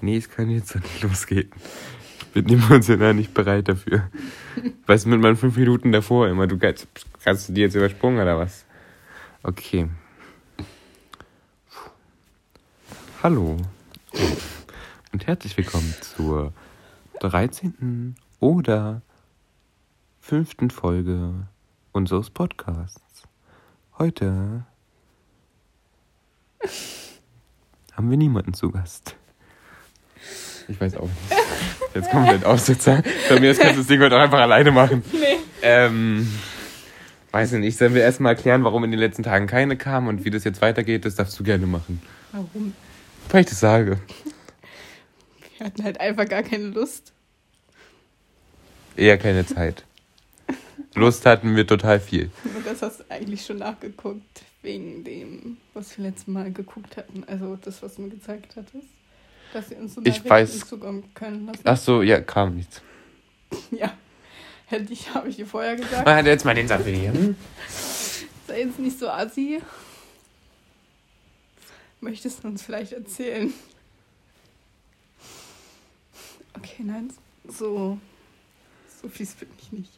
Nee, es kann jetzt noch nicht losgehen. Ich bin emotional nicht bereit dafür. Was mit meinen fünf Minuten davor immer? Du kannst, kannst du die jetzt übersprungen oder was? Okay. Hallo und herzlich willkommen zur 13. oder 5. Folge unseres Podcasts. Heute haben wir niemanden zu Gast. Ich weiß auch nicht. Jetzt komplett Aussetzer. Bei mir kannst du das Ding heute auch einfach alleine machen. Nee. Ähm, weiß ich nicht. Sollen wir erstmal erklären, warum in den letzten Tagen keine kam und wie das jetzt weitergeht? Das darfst du gerne machen. Warum? Weil ich das sage. Wir hatten halt einfach gar keine Lust. Eher keine Zeit. Lust hatten wir total viel. Und das hast du eigentlich schon nachgeguckt, wegen dem, was wir letztes Mal geguckt hatten. Also das, was du mir gezeigt hattest. Dass wir uns so Ich weiß- zukommen können. Ach so, ja, kam nichts. Ja. Hätte ich, habe ich dir vorher gesagt. Man hat jetzt mal den Satz hier. Hm? Sei jetzt nicht so assi. Möchtest du uns vielleicht erzählen? Okay, nein, so, so fies bin ich nicht.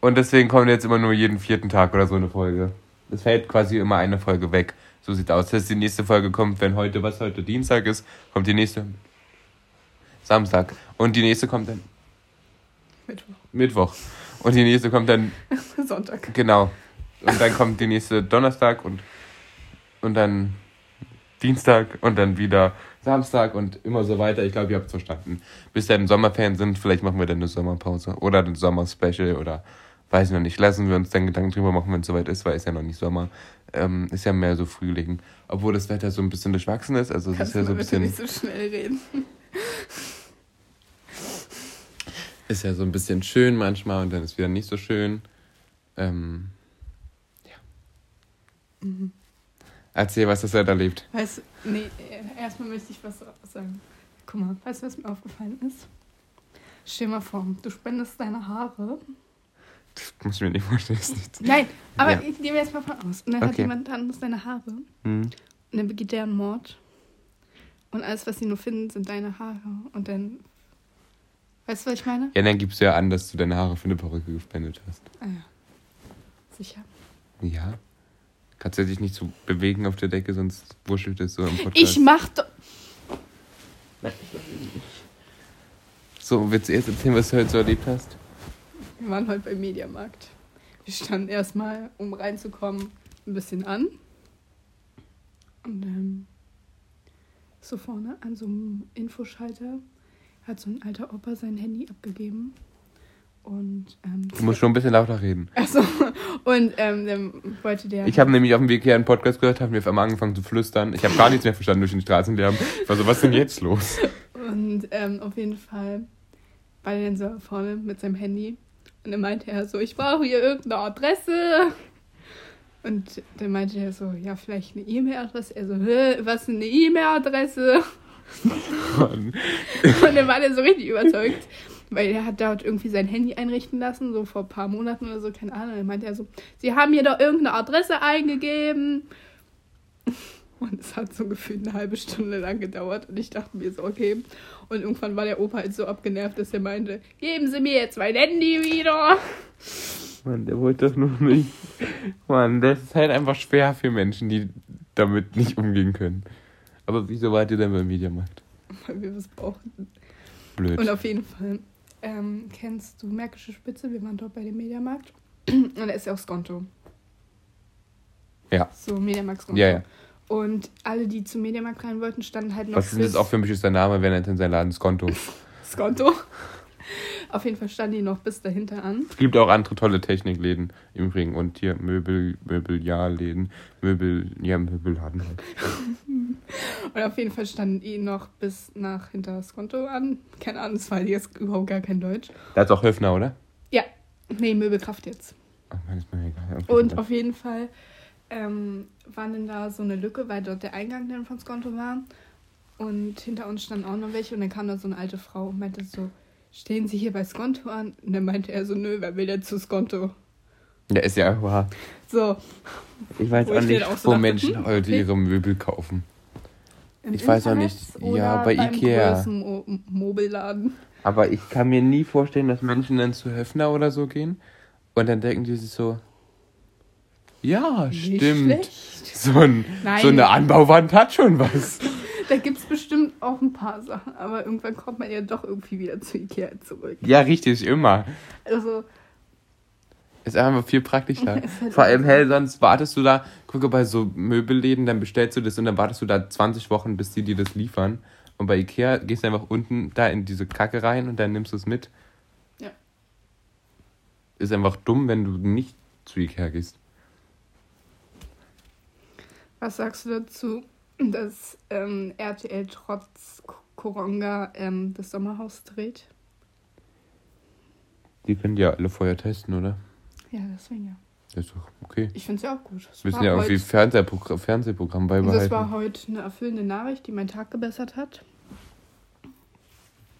Und deswegen kommt jetzt immer nur jeden vierten Tag oder so eine Folge. Es fällt quasi immer eine Folge weg. So sieht aus. Das heißt, die nächste Folge kommt, wenn heute, was heute Dienstag ist, kommt die nächste Samstag. Und die nächste kommt dann Mittwoch, Mittwoch. Und die nächste kommt dann, Sonntag. genau. Und dann kommt die nächste Donnerstag und, und dann Dienstag und dann wieder Samstag und immer so weiter. Ich glaube, ihr habt es verstanden. Bis dann Sommerferien sind, vielleicht machen wir dann eine Sommerpause oder ein Sommerspecial oder weiß ich noch nicht. Lassen wir uns dann Gedanken drüber machen, wenn es soweit ist, weil es ja noch nicht Sommer. Ähm, ist ja mehr so Frühling. Obwohl das Wetter so ein bisschen durchwachsen ist. Also es Kannst ist ja so ein bisschen, nicht so schnell reden? ist ja so ein bisschen schön manchmal und dann ist wieder nicht so schön. Ähm, ja. Mhm. Erzähl, was das Wetter erlebt. Weißt du, nee, äh, erstmal möchte ich was sagen. Guck mal, weißt du, was mir aufgefallen ist? Stell mal vor, du spendest deine Haare. Das muss ich mir nicht vorstellen. Ist nicht. Nein, aber Ja. ich nehme jetzt mal von aus. Und dann hat Okay. jemand anderes deine Haare. Hm. Und dann begeht der einen Mord. Und alles, was sie nur finden, sind deine Haare. Und dann. Weißt du, was ich meine? Ja, dann gibst du ja an, dass du deine Haare für eine Perücke gespendet hast. Ah ja. Sicher. Ja. Kannst du dich nicht so bewegen auf der Decke, sonst wuschelt es so im Podcast. Ich mach doch. So, willst du erst erzählen, was du heute so erlebt hast? Wir waren heute beim Mediamarkt. Wir standen erstmal, um reinzukommen, ein bisschen an. Und ähm, so vorne an so einem Infoschalter hat so ein alter Opa sein Handy abgegeben. Und, ähm, Du musst schon ein bisschen lauter reden. Achso, und ähm, dann wollte der. Ich habe nämlich auf dem Weg hier einen Podcast gehört, haben wir auf einmal angefangen zu flüstern. Ich habe gar nichts mehr verstanden durch den Straßenlärm. Ich war so, was ist denn jetzt los? Und ähm, auf jeden Fall war der dann so vorne mit seinem Handy. Und dann meinte er so, ich brauche hier irgendeine Adresse. Und dann meinte er so, ja, vielleicht eine E-Mail-Adresse. Er so, Hä, was ist eine E-Mail-Adresse? Mann. Und dann war der so richtig überzeugt. Weil er hat dort irgendwie sein Handy einrichten lassen, so vor ein paar Monaten oder so, keine Ahnung. Dann meinte er so, sie haben hier doch irgendeine Adresse eingegeben. Und es hat so gefühlt eine halbe Stunde lang gedauert. Und ich dachte mir so, okay. Und irgendwann war der Opa halt so abgenervt, dass er meinte, geben Sie mir jetzt mein Handy wieder. Mann, der wollte das nur nicht. Mann, das ist halt einfach schwer für Menschen, die damit nicht umgehen können. Aber wieso wart ihr denn beim Mediamarkt? Weil wir was brauchen. Blöd. Und auf jeden Fall, ähm, kennst du Märkische Spitze? Wir waren dort bei dem Mediamarkt. Und da ist ja auch Skonto. Ja. So, Mediamarkt Skonto. Ja, ja. Und alle, die zum Mediamarkt rein wollten, standen halt noch Was ist das auch für ein beschissener Name, wenn er in sein Laden Skonto? Skonto. Auf jeden Fall standen die noch bis dahinter an. Es gibt auch andere tolle Technikläden im Übrigen und hier Möbel, Möbeljahrläden, Möbel, ja, Möbelladen halt. Und auf jeden Fall standen die noch bis nach hinter Skonto an. Keine Ahnung, das war jetzt überhaupt gar kein Deutsch. Da ist auch Höfner, oder? Ja, nee, Möbelkraft jetzt. Ach, man, ist mir egal. Okay, Und auf jeden Fall ähm, war dann da so eine Lücke, weil dort der Eingang dann von Skonto war. Und hinter uns standen auch noch welche. Und dann kam da so eine alte Frau und meinte so, stehen Sie hier bei Skonto an? Und dann meinte er so, nö, wer will denn zu Skonto? Ja, ist ja wahr. So, Ich weiß Wo auch ich nicht, auch so wo dachte, Menschen hm, heute okay. ihre Möbel kaufen. Im Ich weiß auch nicht. Internet Ja, bei Ikea. Mo Mobilladen. Aber ich kann mir nie vorstellen, dass Menschen dann zu Höfner oder so gehen und dann denken die sich so, ja, Nicht stimmt. schlecht. So, ein, Nein. so eine Anbauwand hat schon was. Da gibt es bestimmt auch ein paar Sachen, aber irgendwann kommt man ja doch irgendwie wieder zu Ikea zurück. Ja, richtig, immer. Also, Ist einfach viel praktischer. Halt Vor allem, hell, sonst wartest du da, gucke bei so Möbelläden, dann bestellst du das und dann wartest du da 20 Wochen, bis die dir das liefern. Und bei Ikea gehst du einfach unten da in diese Kacke rein und dann nimmst du es mit. Ja. Ist einfach dumm, wenn du nicht zu Ikea gehst. Was sagst du dazu, dass ähm, RTL trotz Koronga ähm, das Sommerhaus dreht? Die können die ja alle vorher testen, oder? Ja, deswegen ja. Das ist doch okay. Ich finde es ja auch gut. Wir müssen war ja irgendwie heute- Fernsehprogramm, Fernsehprogramm Also beibehalten. das war heute eine erfüllende Nachricht, die meinen Tag gebessert hat.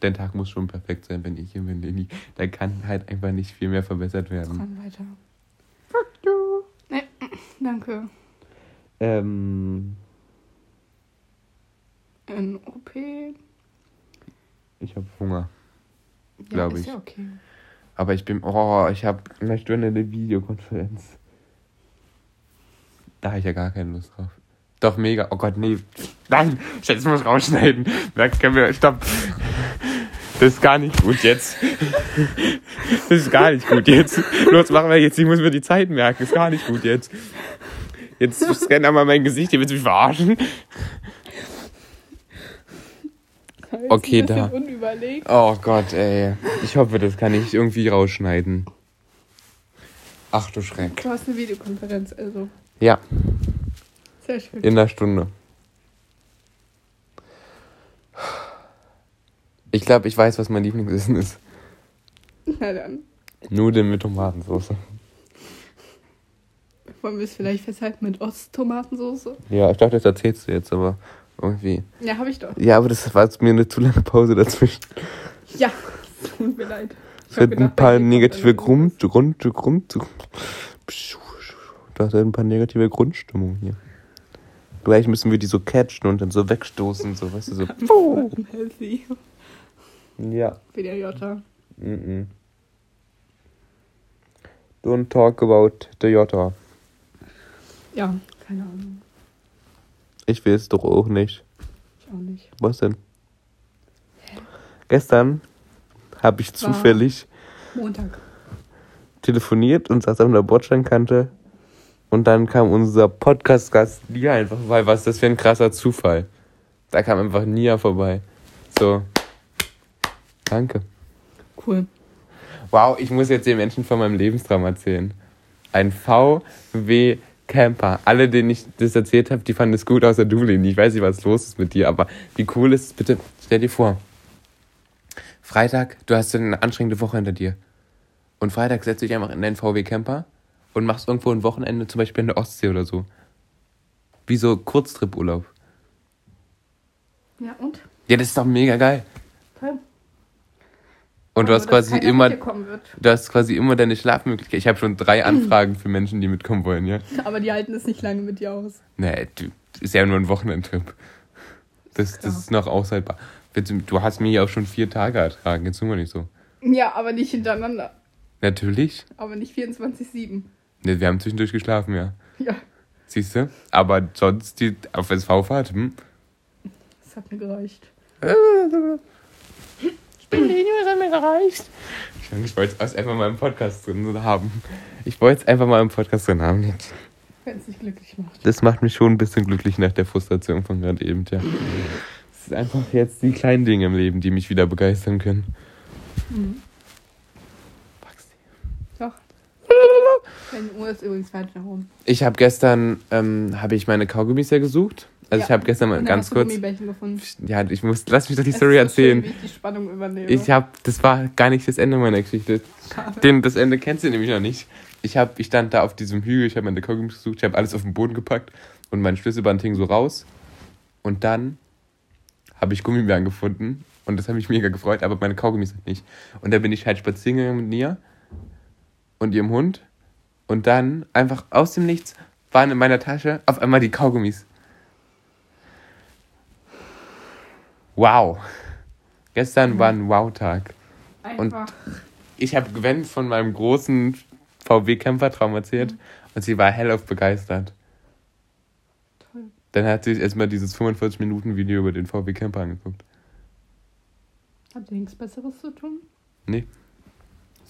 Der Tag muss schon perfekt sein, wenn ich hier bin, Leni. Da kann halt einfach nicht viel mehr verbessert werden. Dran weiter. Fuck you. Nee, danke. Ähm, Ein OP. ich habe Hunger. Ja, Glaub ist ich. ja okay. Aber ich bin, oh, ich habe eine Stunde eine Videokonferenz. Da habe ich ja gar keine Lust drauf. Doch, mega. Oh Gott, nee. Nein, jetzt muss rausschneiden. Da können wir, stopp. Das ist gar nicht gut jetzt. Das ist gar nicht gut jetzt. Los, machen wir jetzt. Ich muss mir die Zeit merken. Das ist gar nicht gut jetzt. Jetzt scann einmal mein Gesicht. Ihr willst mich verarschen. Okay, da. Unüberlegt. Oh Gott, ey. Ich hoffe, das kann ich irgendwie rausschneiden. Ach du Schreck. Du hast eine Videokonferenz, also. Ja, Sehr schön. in einer Stunde. Ich glaube, ich weiß, was mein Lieblingsessen ist. Na dann. Nudeln mit Tomatensauce. Wollen wir es vielleicht festhalten mit Osttomatensauce? Ja, ich dachte, das erzählst du jetzt, aber irgendwie. Ja, habe ich doch. Ja, aber das war jetzt mir eine zu lange Pause dazwischen. Ja, tut mir leid. Ich Es gedacht, ein paar negative dann Grund, Grund, Grund. Da ist ein paar negative Grundstimmung hier. Gleich müssen wir die so catchen und dann so wegstoßen, so, weißt du, so. Healthy. Ja. Jota. Mm-mm. Don't talk about the Jota. Ja, keine Ahnung. Ich will es doch auch nicht. Ich auch nicht. Was denn? Gestern habe ich War- zufällig Montag. telefoniert und saß an der Bordsteinkante. Und dann kam unser Podcast-Gast Nia einfach vorbei. Was ist das für ein krasser Zufall? Da kam einfach Nia vorbei. So. Danke. Cool. Wow, ich muss jetzt den Menschen von meinem Lebenstraum erzählen. Ein VW Camper. Alle, denen ich das erzählt habe, die fanden es gut, außer du, Leni. Ich weiß nicht, was los ist mit dir, aber wie cool ist es bitte? Stell dir vor. Freitag, du hast eine anstrengende Woche hinter dir. Und Freitag setzt du dich einfach in deinen VW Camper und machst irgendwo ein Wochenende, zum Beispiel in der Ostsee oder so. Wie so Kurztrip-Urlaub. Ja, und? Ja, das ist doch mega geil. Und du hast quasi immer, du hast quasi immer deine Schlafmöglichkeit. Ich habe schon drei Anfragen für Menschen, die mitkommen wollen, ja. Aber die halten es nicht lange mit dir aus. Nee, du, ist ja nur ein Wochenendtrip. Das, das ist noch aushaltbar. Du hast mir ja auch schon vier Tage ertragen, jetzt tun wir nicht so. Ja, aber nicht hintereinander. Natürlich. Aber nicht 24-7. Ne, wir haben zwischendurch geschlafen, ja. Ja, Siehst du? Aber sonst die auf SV-Fahrt, hm? das hat mir gereicht. Ich bin was hat mir gereicht? Ich wollte es einfach mal im Podcast drin haben. Ich wollte es einfach mal im Podcast drin haben. jetzt. Wenn es dich glücklich macht. Das macht mich schon ein bisschen glücklich nach der Frustration von gerade eben, ja. Es sind einfach jetzt die kleinen Dinge im Leben, die mich wieder begeistern können. Mhm. Maxi. Doch. Deine Uhr ist übrigens weit nach oben. Ich habe gestern, ähm, habe ich meine Kaugummis ja gesucht. Also Ja. ich habe gestern mal ganz kurz, gefunden. ja, ich muss, lass mich doch die Es Story so schön, erzählen. wie ich die Spannung übernehme. Ich habe, das war gar nicht das Ende meiner Geschichte. Schade. Den, das Ende kennst du nämlich noch nicht. Ich, hab, ich stand da auf diesem Hügel, ich habe meine Kaugummis gesucht, ich habe alles auf den Boden gepackt und mein Schlüsselband hing so raus. Und dann habe ich Gummibären gefunden und das hat mich mega gefreut, aber meine Kaugummis halt nicht. Und da bin ich halt spazieren gegangen mit Nia und ihrem Hund und dann einfach aus dem Nichts waren in meiner Tasche auf einmal die Kaugummis. Wow. Gestern war ein Wow-Tag. Einfach. Ich habe Gwen von meinem großen VW-Camper-Traum erzählt und sie war hellauf begeistert. Toll. Dann hat sie sich erstmal dieses 45-Minuten-Video über den VW-Camper angeguckt. Habt ihr nichts Besseres zu tun? Nee.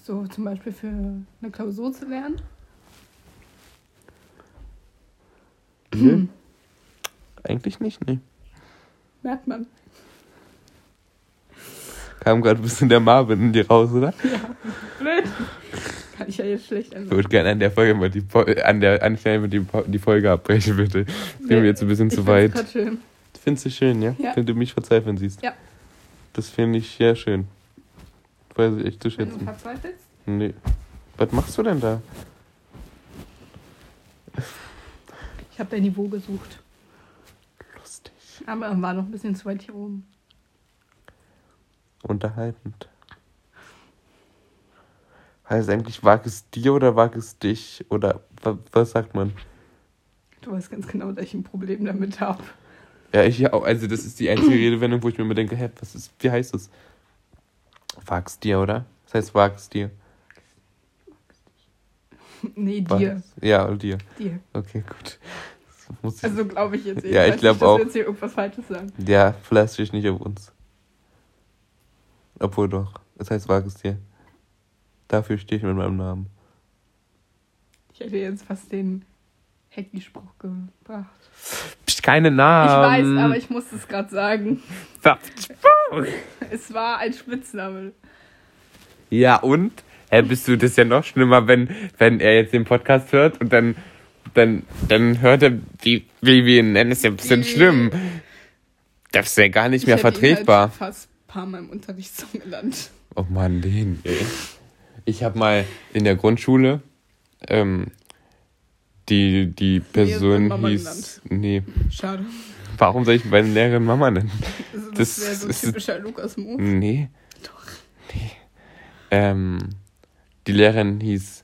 So zum Beispiel für eine Klausur zu lernen? Nö. Eigentlich nicht, nee. Merkt man. Kam gerade ein bisschen der Marvin in dir raus, oder? Blöd. Kann ich ja jetzt schlecht Ich an. würde gerne an der Folge mal die, an der Anstelle mit die, die Folge abbrechen, bitte. Das gehen wir jetzt ein bisschen zu weit. Grad schön. Findest du schön, ja? Ja. Wenn du mich verzweifeln siehst. Ja. Das finde ich sehr schön. Weiß ich echt zu Wenn du schätzen. verzweifelst? Nee. Was machst du denn da? Ich habe dein Niveau gesucht. Lustig. Aber war noch ein bisschen zu weit hier oben. Unterhaltend. Heißt eigentlich, wag es dir oder wag es dich? Oder wa- was sagt man? Du weißt ganz genau, dass ich ein Problem damit habe. Ja, ich ja auch. Also, das ist die einzige Redewendung, wo ich mir immer denke, hä, was ist, wie heißt das? Wag's dir, oder? Das heißt, wag's dir. Nee, Was? dir. Ja, und dir. Dir. Okay, gut. Ich, Also glaube ich jetzt. Ja, ich weiß glaub nicht, dass auch. wir jetzt hier irgendwas Falsches sagen. ja, verlass dich nicht auf uns. Obwohl doch. Das heißt, wag es dir. Dafür stehe ich mit meinem Namen. Ich hätte jetzt fast den Hecki-Spruch gebracht. Psst, keine Ich Namen. weiß, aber ich muss es gerade sagen. Es war ein Spitzname. Ja, und? Hä, bist du das ist ja noch schlimmer, wenn, wenn er jetzt den Podcast hört und dann, dann, dann hört er, wie, wie wir ihn nennen, ist ja ein bisschen schlimm. Das ist ja gar nicht mehr ich hätte ihn vertretbar. Halt fast paar Mal im Unterricht so genannt. Oh Mann, den, ey. Ich habe mal in der Grundschule, ähm, die, die Person Mama hieß, nee, Schade. warum soll ich meine Lehrerin Mama nennen? Also Das das wäre so ein ist- typischer Lukas-Move. Nee. Doch. Nee. Ähm, die Lehrerin hieß,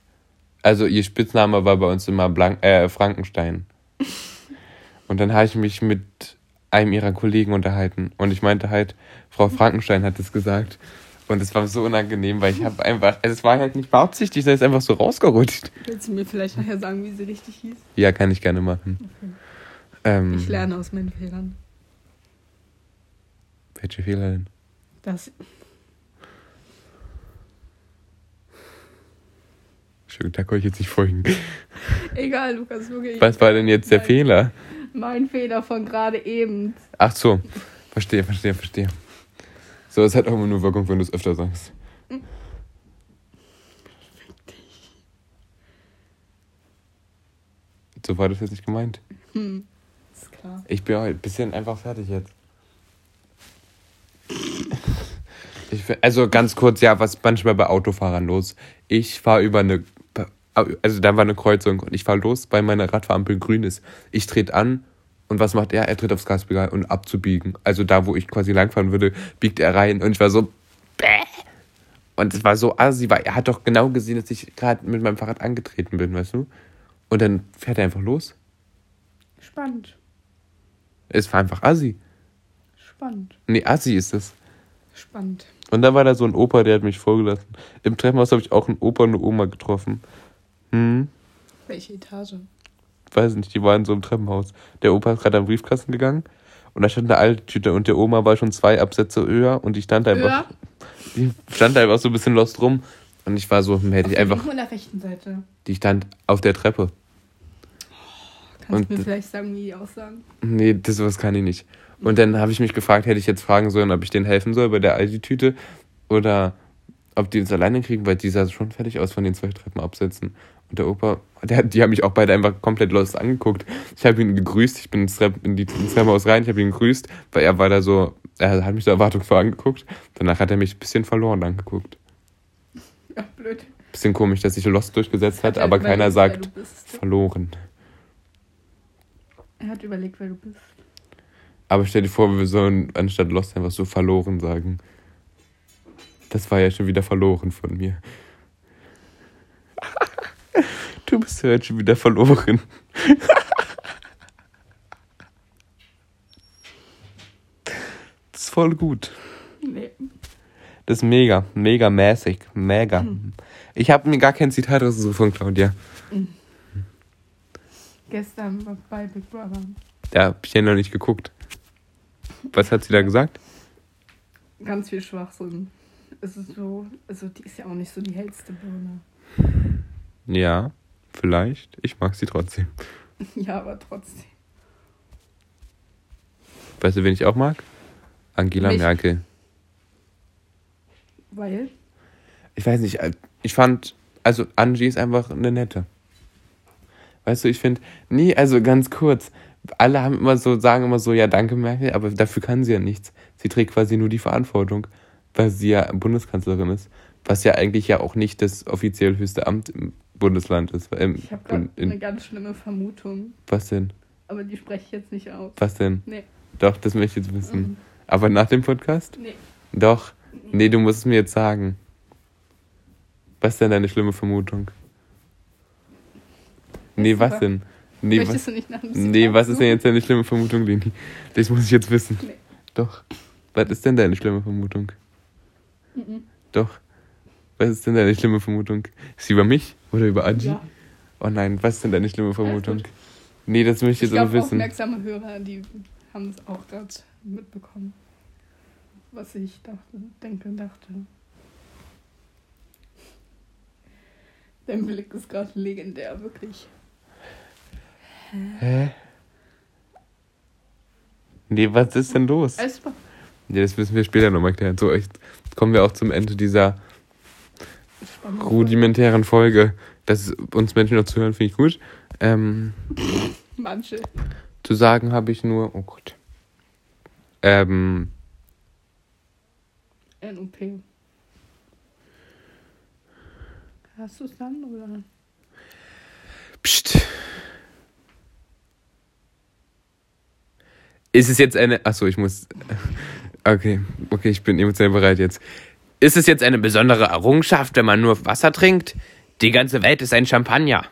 also ihr Spitzname war bei uns immer Blank, äh, Frankenstein. Und dann habe ich mich mit einem ihrer Kollegen unterhalten und ich meinte halt, Frau Frankenstein hat es gesagt. Und es war so unangenehm, weil ich habe einfach, also es war halt nicht beabsichtigt, sondern es ist einfach so rausgerutscht. Willst du mir vielleicht nachher sagen, wie sie richtig hieß? Ja, kann ich gerne machen. Ähm, Ich lerne aus meinen Fehlern. Welche Fehler denn? Das, Schön, da konnte ich jetzt nicht folgen. egal, Lukas, wirklich. Was war denn jetzt der Nein. Fehler? Mein Fehler von gerade eben. Ach so, verstehe, verstehe, verstehe. So, es hat auch immer nur Wirkung, wenn du es öfter sagst. So war das jetzt nicht gemeint. Hm, ist klar. Ich bin heute ein bisschen einfach fertig jetzt. Ich, also ganz kurz, ja, was manchmal bei Autofahrern los. Ich fahre über eine, also da war eine Kreuzung und ich fahre los, weil meine Radfahrampel grün ist. Ich trete an und was macht er? Er tritt aufs Gaspedal und abzubiegen. Also da, wo ich quasi langfahren würde, biegt er rein und ich war so, bäh. Und es war so assi, weil er hat doch genau gesehen, dass ich gerade mit meinem Fahrrad angetreten bin, weißt du? Und dann fährt er einfach los. Spannend. Es war einfach assi. Spannend. Nee, assi ist es. Spannend. Und dann war da so ein Opa, der hat mich vorgelassen. Im Treppenhaus habe ich auch einen Opa und eine Oma getroffen. Hm, Welche Etage? weiß nicht, die waren so im Treppenhaus. Der Opa ist gerade am Briefkasten gegangen und da stand eine alte Tüte und der Oma war schon zwei Absätze höher und die stand einfach, Ja. die stand einfach so ein bisschen lost rum. Und ich war so, hm, hätte Auf ich der einfach, linken oder rechten Seite? die stand auf der Treppe. Kannst Und- du mir vielleicht sagen, wie die aussagen? Nee, das sowas kann ich nicht. Und dann habe ich mich gefragt, hätte ich jetzt fragen sollen, ob ich denen helfen soll bei der Aldi-Tüte oder ob die das alleine kriegen, weil die sah schon fertig aus von den zwei Treppenabsätzen. Und der Opa, der, die haben mich auch beide einfach komplett lost angeguckt. Ich habe ihn gegrüßt, ich bin ins, Trepp, in die, ins Treppenhaus rein, ich habe ihn gegrüßt, weil er war da so, er hat mich so erwartungsvoll angeguckt. Danach hat er mich ein bisschen verloren angeguckt. Ja, blöd. Bisschen komisch, dass sich Lost durchgesetzt hat, er aber keiner sagt verloren. Er hat überlegt, wer du bist. Aber stell dir vor, wir sollen anstatt Lost einfach so verloren sagen. Das war ja schon wieder verloren von mir. Du bist ja jetzt schon wieder verloren. Das voll gut. Nee. Das ist mega, mega mäßig, mega. Hm. Ich habe mir gar kein Zitat rausgesucht von Claudia. Gestern war bei Big Brother. Da hab ich ja noch nicht geguckt. Was hat sie da gesagt? Ganz viel Schwachsinn. Es ist so, also die ist ja auch nicht so die hellste Birne. Ja, vielleicht. Ich mag sie trotzdem. Ja, aber trotzdem. Weißt du, wen ich auch mag? Angela Mich. Merkel. Weil? Ich weiß nicht, äh, ich fand, also Angie ist einfach eine nette. Weißt du, ich finde, nee, also ganz kurz, alle haben immer so, sagen immer so, ja, danke Merkel, aber dafür kann sie ja nichts. Sie trägt quasi nur die Verantwortung, weil sie ja Bundeskanzlerin ist, was ja eigentlich ja auch nicht das offiziell höchste Amt Bundesland ist. Ähm, Ich habe gerade eine ganz schlimme Vermutung. was denn? Aber die spreche ich jetzt nicht aus. Was denn? Nee. Doch, das möchte ich jetzt wissen. Mhm. Aber nach dem Podcast? Nee. Doch. Nee, du musst es mir jetzt sagen. Was ist denn deine schlimme Vermutung? Nee, Ist was super. denn? Nee, was, du nicht nach nee, was ist denn jetzt deine schlimme Vermutung, Leni? Das muss ich jetzt wissen. Nee. Doch. Was ist denn deine schlimme Vermutung? Mhm. Doch. Was ist denn deine schlimme Vermutung? Ist sie über mich oder über Angie? Ja. Oh nein, was ist denn deine schlimme Vermutung? Nee, das möchte ich Ich jetzt auch wissen. aufmerksame Hörer, die haben es auch gerade mitbekommen. Was ich dachte, denke, dachte. Dein Blick ist gerade legendär, wirklich. Hä? Nee, was ist denn los? Super. Ja, das müssen wir später nochmal klären. So, echt, kommen wir auch zum Ende dieser. Rudimentären Folge. Dass uns Menschen noch zuhören, finde ich gut. Ähm, Manche. zu sagen habe ich nur, oh Gott. Ähm, NUP. Hast du es dann, oder? pst. Ist es jetzt eine, achso, ich muss, okay, okay, ich bin emotional bereit jetzt. Ist es jetzt eine besondere Errungenschaft, wenn man nur Wasser trinkt? Die ganze Welt ist ein Champagner.